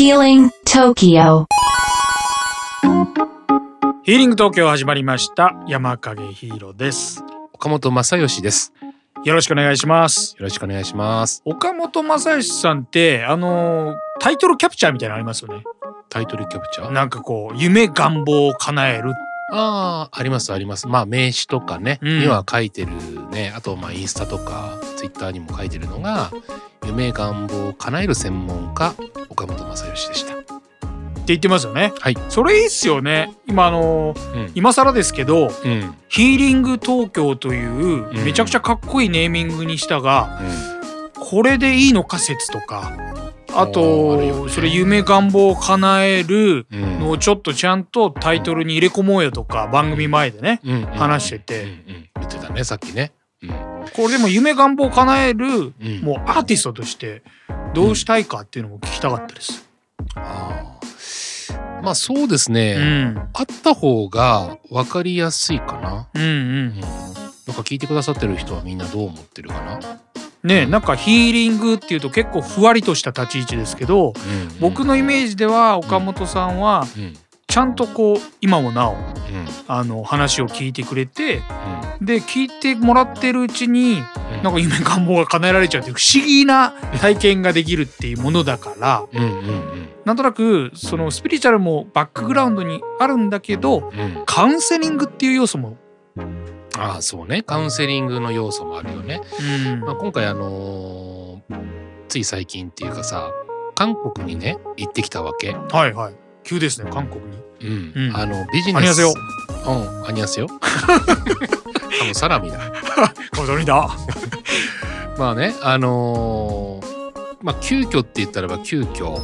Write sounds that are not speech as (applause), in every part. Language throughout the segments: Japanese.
Healing Tokyo ヒーリング東京始まりました山影ヒーローです岡本正義です。よろしくお願いしますよろしくお願いします。岡本正義さんってあのータイトルキャプチャーみたいなのありますよねタイトルキャプチャー？なんかこう夢願望を叶えるああ、ありますあります。まあ名刺とかね、うんには書いてるね。あとまあインスタとかツイッターにも書いてるのが、夢願望を叶える専門家、岡本正義でした。って言ってますよねはい。それいいっすよね今あのーうん。今更ですけどうん。ヒーリング東京といううんめちゃくちゃかっこいいネーミングにしたが、これでいいのか説とかあとねそれ夢願望を叶える。のをちょっとちゃんとタイトルに入れ込もうよとか番組前でねうん話してて。言ってたね、さっきね。うん。これでも夢願望を叶えるうん。もうアーティストとしてどうしたいかっていうのも聞きたかったです。あーまあそうですうね。ん、あった方が分かりやすいかな。うん、うんうん。なんか聞いてくださってる人はみんなどう思ってるかな。ねなんかヒーリングっていうと結構ふわりとした立ち位置ですけどうん僕のイメージでは岡本さんはうん。ちゃんとこう今もなおうん。あの話を聞いてくれてで聞いてもらってるうちにうん。なんか夢願望が叶えられちゃうっていう不思議な体験ができるっていうものだからうんうんうん。なんとなくそのスピリチュアルもバックグラウンドにあるんだけどうん。カウンセリングっていう要素も、ああそうね。カウンセリングの要素もあるよね、うん。まあ、今回あのーつい最近っていうかさ韓国にね行ってきたわけ、はいはい。急ですね韓国に。うん。うん。あのビジネス。うん。アニャセヨ多分サラミだ。かわりだ。(laughs) まあねあのーまあ急遽って言ったらば急遽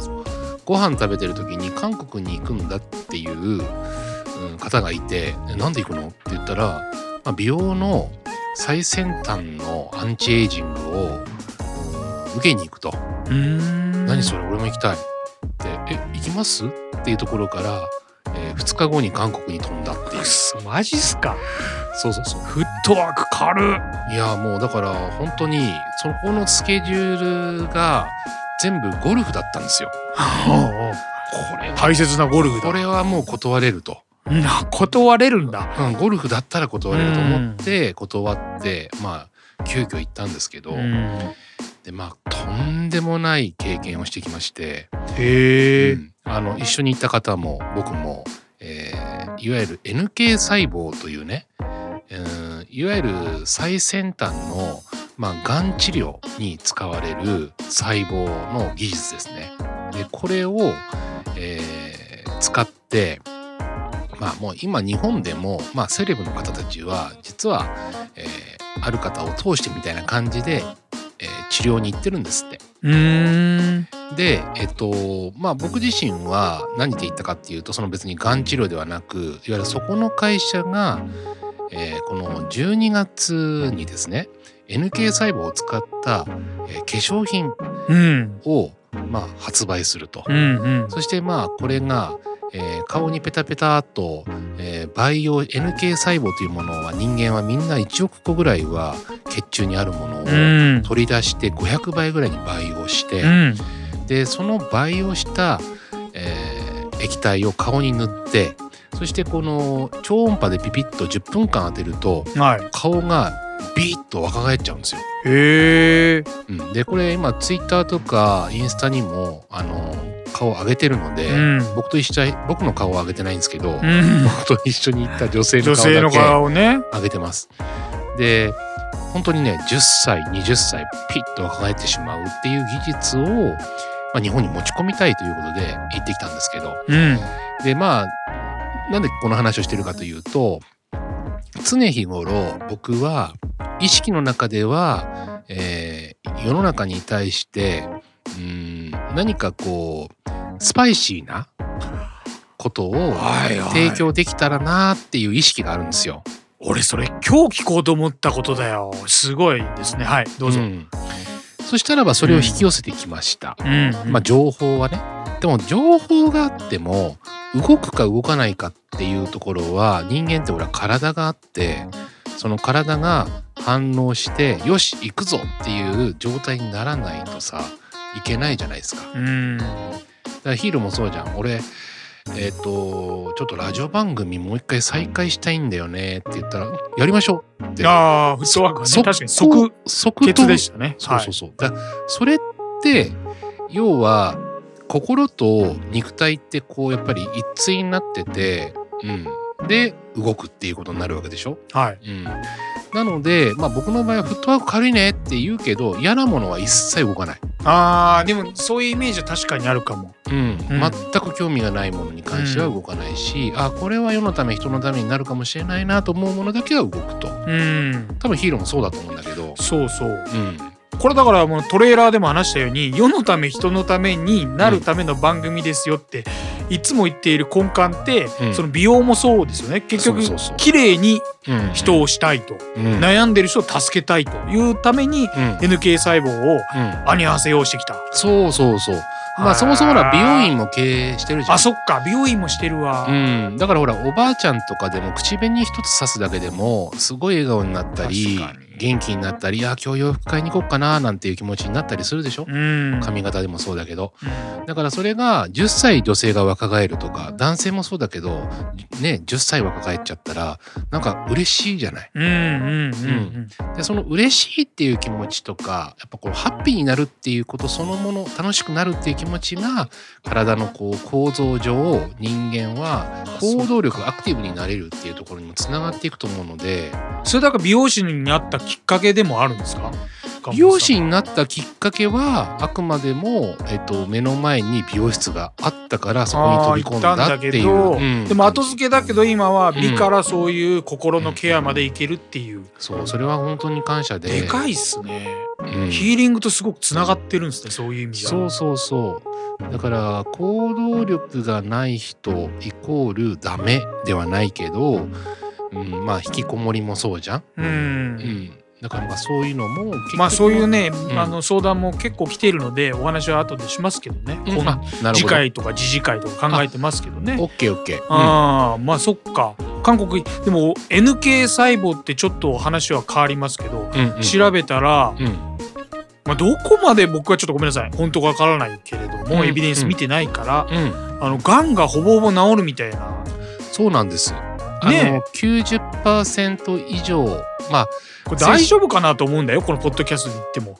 ご飯食べてる時に韓国に行くんだっていう、うん方がいて「えなんで行くの?」って言ったら、まあ、美容の最先端のアンチエイジングを、うん受けに行くと。うーん「何それ俺も行きたい」って「え行きます?」っていうところから、え2日後に韓国に飛んだっていう。マジっすか？そうそうそう。フットワーク軽っ。いやもうだから本当にそこのスケジュールが全部ゴルフだったんですよ。これは大切なゴルフだ。これはもう断れると、な断れるんだ。うん、ゴルフだったら断れると思って断ってまあ急遽行ったんですけど、うん。でまあとんでもない経験をしてきまして、へえ。うん。あの一緒に行った方も僕も、えーいわゆる NK 細胞というね、うんいわゆる最先端の、まあ、がん治療に使われる細胞の技術ですね。でこれを、えー使ってまあもう今日本でも、まあ、セレブの方たちは実は、えーある方を通してみたいな感じで、えー治療に行ってるんですって。で、えっと、まあ僕自身は何で言ったかっていうと、その別にがん治療ではなく、いわゆるそこの会社が、えーこの12月にですね、NK 細胞を使った、えー化粧品うんを、まあ、発売すると。うんうんそしてまあこれが、えー顔にペタペタっと、えー培養 NK 細胞というものは人間はみんな1億個ぐらいは血中にあるものをうん。取り出して500倍ぐらいに培養して、うん。でその培養した、えー液体を顔に塗ってそしてこの超音波でピピッと10分間当てるとはい。顔がビーッと若返っちゃうんですよ。へえうん、でこれ今ツイッターとかインスタにもあの顔上げてるので、うん。僕と一緒に僕の顔は上げてないんですけど、うん。僕と一緒に行った女性の顔だけ顔をね。上げてます。で本当にね10歳20歳ピッと若返ってしまうっていう技術を、まあ、日本に持ち込みたいということで行ってきたんですけど。うん。でまあなんでこの話をしてるかというと常日頃僕は意識の中では、えー世の中に対してうん何かこうスパイシーなことをはいはい提供できたらなっていう意識があるんですよ。俺それ今日聞こうと思ったことだよすごいですねはいどうぞ、んそしたらばそれを引き寄せてきました。うんまあ情報はね。でも情報があっても動くか動かないかっていうところは人間ってほら体があってその体が反応してよし行くぞっていう状態にならないとさいけないじゃないですか。うんからヒールもそうじゃん。俺えっ、とちょっとラジオ番組もう一回再開したいんだよね。って言ったらやりましょう。って。ああフットワークはね。そ確かに即即決でしたね。そうそうそう。だそれって要は心と肉体ってこうやっぱり一対になってて、うん、で動くっていうことになるわけでしょ？はい、はい。うん、なので、まあ、僕の場合はフットワーク軽いねって言うけど嫌なものは一切動かない。あーでもそういうイメージは確かにあるかも。うん。うん。全く興味がないものに関しては動かないし、あこれは世のため人のためになるかもしれないなと思うものだけは動くと。うん。多分ヒーローもそうだと思うんだけど、そうそう。うん、これだからもうトレーラーでも話したように世のため人のためになるための番組ですよっていつも言っている根幹って、うん。その美容もそうですよね。結局綺麗にうん、人をしたいと、うん、悩んでる人を助けたいというためにうん、NK 細胞をうん、アニ合わせ用意してきた。そうそうそう。まあそもそもほら美容院も経営してるじゃん。あそっか。美容院もしてるわ、うん、だからほらおばあちゃんとかでも口紅一つ刺すだけでもすごい笑顔になったり確かに元気になったりあ今日洋服買いに行こうかななんていう気持ちになったりするでしょ、うん。髪型でもそうだけど。うんだからそれが10歳女性が若返るとか男性もそうだけどね10歳若返っちゃったらなんか嬉しいじゃない？うんうんうんでその嬉しいっていう気持ちとかやっぱこうハッピーになるっていうことそのもの楽しくなるっていう気持ちが体のこう構造上人間は行動力アクティブになれるっていうところにもつながっていくと思うので。それだから美容師になったきっかけでもあるんですか？美容師になったきっかけはあくまでも、えっと、目の前に美容室があったからそこに飛び込んだっていう。うん。でも後付けだけど今は美うんからそういう心のケアまでいけるっていう、そうそれは本当に感謝で。でかいっすね、うん。ヒーリングとすごくつながってるんですねそういう意味ではそうそうそう。だから行動力がない人イコールダメではないけど、うん、まあ引きこもりもそうじゃん、うん、うん、だからまあそういうのもまあそういうね、ん。あの相談も結構来ているのでお話は後でしますけどね、うん。なるほど。次回とか次次回とか考えてますけどね。オッケーオッケー、ああまあそっか。韓国でも NK 細胞ってちょっと話は変わりますけど、うんうん調べたら、うん。まあ、どこまで僕はちょっとごめんなさい。本当かわからないけれども、うん。エビデンス見てないから、うん。あのがんがほぼほぼ治るみたいな。そうなんですあの90%以上。まあこれ大丈夫かなと思うんだよこのポッドキャストで言っても。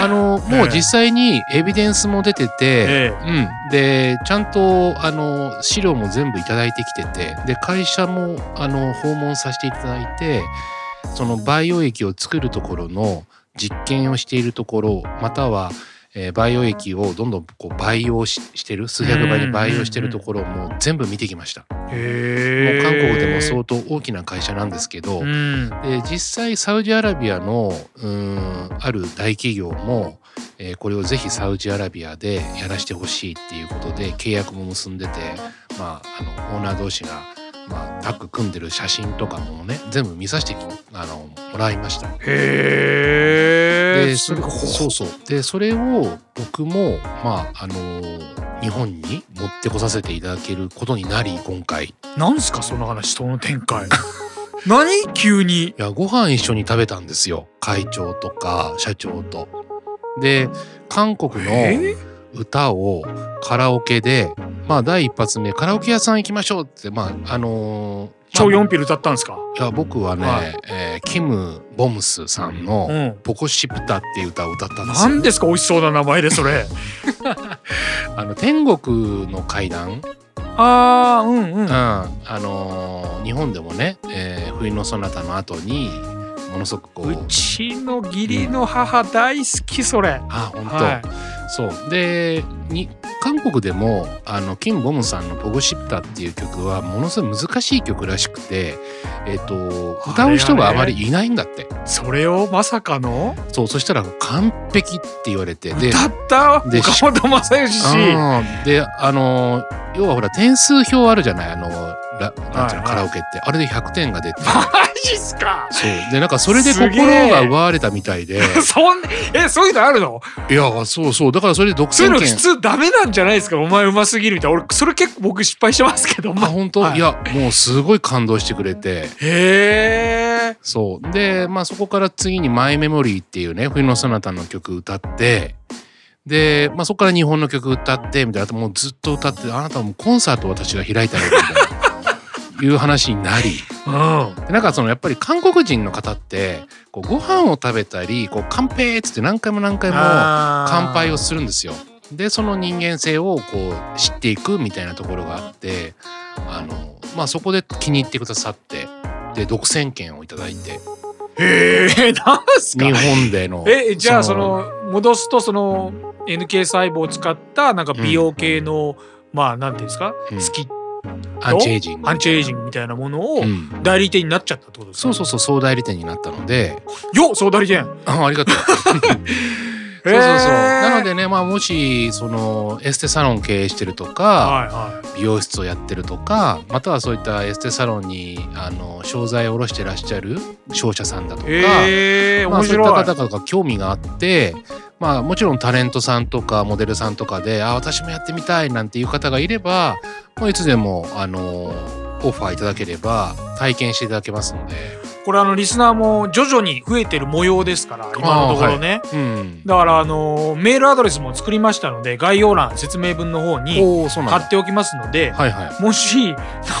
あの (laughs) もう実際にエビデンスも出てて、えうん、でちゃんとあの資料も全部いただいてきててで会社もあの訪問させていただいてその培養液を作るところの実験をしているところまたは、えー培養液をどんどんこう培養ししてる数百倍に培養してるところも全部見てきました。もう韓国でも相当大きな会社なんですけど、うんで実際サウジアラビアのうーんある大企業も、えーこれをぜひサウジアラビアでやらせてほしいっていうことで契約も結んでて、まあ、あのオーナー同士が、まあ、タッグ組んでる写真とかもね全部見させてきあのもらいました。へえでそれそうそう。でそれを僕も、まああの日本に持ってこさせていただけることになり今回。いなんすかその話その展開。(laughs) 何？急に。やご飯一緒に食べたんですよ。会長とか社長と。で韓国のえ歌をカラオケでまあ第一発目カラオケ屋さん行きましょうってまああのー超まあ4ピル歌ったんですか？いや僕はね、はい。えーキム・ボムスさんうのん「ポコシプタ」っていう歌を歌ったんですよ。何ですか？美味しそうな名前でそれ。(laughs) あの天国の階段、あーうんううん。んあのー日本でもね、えー冬のそなたの後にものすごくこう。うちの義理の母大好きそれ。あ本当、はい。そう。でに韓国でもあのキム・ボムさんの「ポゴシプタ」っていう曲はものすごい難しい曲らしくて、えっと歌う人があまりいないんだって。それをまさかの？そうそしたら完璧って言われて。で歌った？で岡本正義であの要はほら点数表あるじゃない？あのラなんていうのはいはい。カラオケって。あれで100点が出て。マジっすか？そう。でなんかそれで心えが奪われたみたいで。(laughs) そんえそういうのあるの？いやそうそう。だからそれで独そういうの占権普通ダメなんじゃないですか？お前うますぎるみたいな。俺それ結構僕失敗してますけどあま本当、はい。い、やもうすごい感動してくれて。へえ。そう。でまあそこから次に「マイメモリー」っていうね冬のそなたの曲歌って。で、まあ、そこから日本の曲歌ってみたいな。もうずっと歌ってあなたはもうコンサートを私が開いたよみたいないう話になりうん。でなんかそのやっぱり韓国人の方ってこうご飯を食べたりこう乾杯っつって何回も何回も乾杯をするんですよ。でその人間性をこう知っていくみたいなところがあってあの、まあ、そこで気に入ってくださってで独占権をいただいて。へえなんすか？日本でのえじゃあその戻すとその NK 細胞を使ったなんか美容系の、まあなんていうんですか、うん。スキッアンチエイジング。アンチエイジングみたいなものをうん。代理店になっちゃったってことですか、そうそうそう総代理店になったので。よっ総代理店。あありがとう。(laughs) そうそうそう。なのでねまあもしそのエステサロン経営してるとかはいは美容室をやってるとかまたはそういったエステサロンにあの商材を卸してらっしゃる商社さんだとか、いえー、まあ、面そういった方々が興味があって、まあ、もちろんタレントさんとかモデルさんとかで「あ私もやってみたい」なんていう方がいれば、まあ、いつでもあのオファーいただければ体験していただけますので、これあのリスナーも徐々に増えてる模様ですから今のところね、うん、だからあのメールアドレスも作りましたので概要欄説明文の方に貼っておきますので、はいはい。もしなん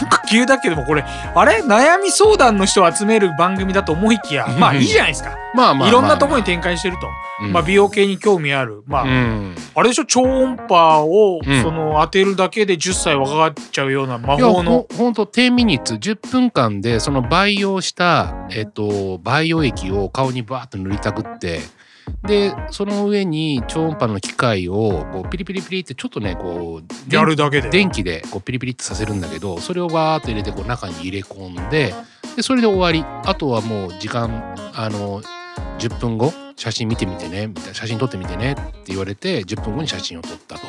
か急だけどもこれあれ？悩み相談の人を集める番組だと思いきやまあいいじゃないですか、(laughs) まあまあいろんなところにて、展開してると、うん。まあ、美容系に興味ある。まあ、うん。あれでしょ？超音波をうん。その当てるだけで10歳若返っちゃうような魔法の。ほほんと10ミニッツ。10分間でその培養した、えっと、培養液を顔にバーッと塗りたくってでその上に超音波の機械をこうピリピリピリってちょっとねこう電やるだけで電気でこうピリピリってさせるんだけどそれをバーッと入れてこう中に入れ込んででそれで終わりあとはもう時間あの10分後写真見てみてねみたいな写真撮ってみてねって言われて10分後に写真を撮ったと。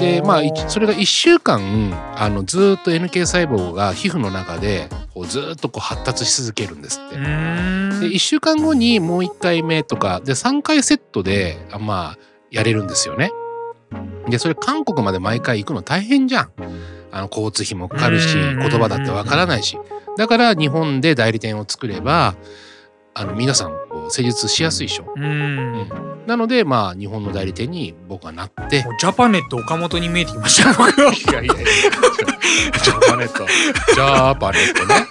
でまあそれが1週間あのずーっと NK 細胞が皮膚の中でこうずーっとこう発達し続けるんですって。で1週間後にもう1回目とかで3回セットであまあやれるんですよね。でそれ韓国まで毎回行くの大変じゃん。あの交通費もかかるしうん言葉だってわからないしだから日本で代理店を作ればあの皆さんこう施術しやすいでしょ。うんもなのでまあ日本の代理店に僕はなってうジャパネット岡本に見えてきました (laughs) 僕はいやいやいや。ジャパネット。ジャパネットね。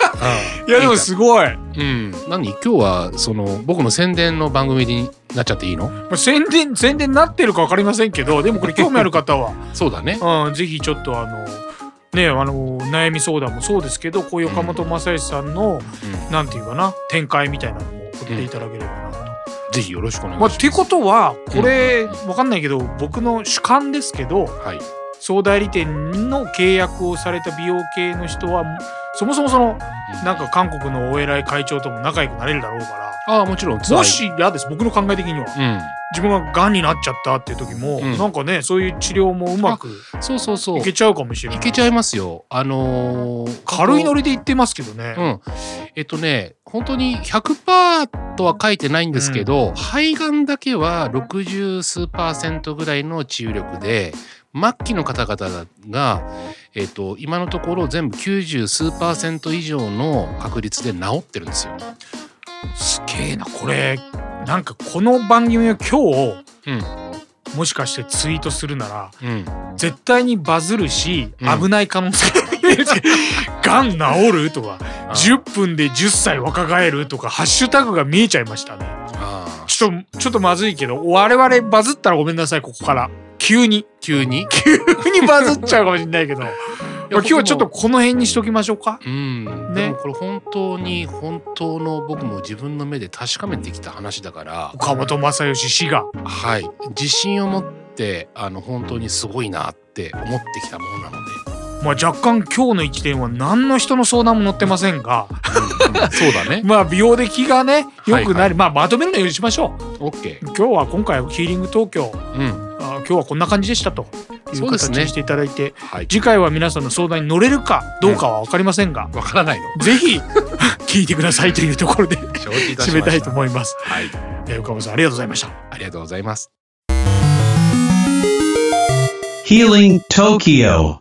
いやでもすごいうん。何？今日はその僕の宣伝の番組になっちゃっていいの？まあ宣伝宣伝になってるか分かりませんけどでもこれ興味ある方は、(laughs) そうだね。うん、ぜひちょっとあのねあの悩み相談もそうですけどこういう岡本正義さんの、うんなんていうかな展開みたいなのも送っていただければなと。ぜひよろしくお願いしまあ、ます。ってことはこれ、うんわかんないけど僕の主観ですけどはい。総代理店の契約をされた美容系の人はそもそもそのなんか韓国のお偉い会長とも仲良くなれるだろうからああもちろん。もし嫌です僕の考え的にはうん。自分ががんになっちゃったっていう時も、うんなんかねそういう治療もうまくそうそうそう。いけちゃうかもしれないいけちゃいますよ。あのー軽いノリで言ってますけどね、うん。えっとね、本当に100%とは書いてないんですけど、肺がんだけは60数パーセントぐらいの治癒力で、末期の方々が、えっと、今のところ全部90数パーセント以上の確率で治ってるんですよ。すげえな。これなんかこの番組を今日、うん。もしかしてツイートするならうん。絶対にバズるし、うん。危ない可能性がん (laughs) 治るとか10分で10歳若返るとかハッシュタグが見えちゃいましたね。ちょっとちょっとまずいけど我々バズったらごめんなさいここから。急に。急に？急にバズっちゃうかもしれないけど。まあ今日はちょっとこの辺にしときましょうか。うん、ね。これ本当に本当の僕も自分の目で確かめてきた話だから、岡本正義氏が。はい、自信を持ってあの本当にすごいなって思ってきたものなので、まあ若干今日の一点は何の人の相談も載ってませんが。うん。うんそうだね。(laughs) まあ美容で気がね良くなり、はいはいまあまとめるのようにしましょう。OK。今日は今回はヒーリング東京。うん。あ今日はこんな感じでしたという形にしていただいて、はい。次回は皆さんの相談に乗れるかどうかは分かりませんが、わからないの。ぜひ (laughs) 聞いてくださいというところで。締めたいと思います。はい。えー岡本さんありがとうございました。ありがとうございます。Healing Tokyo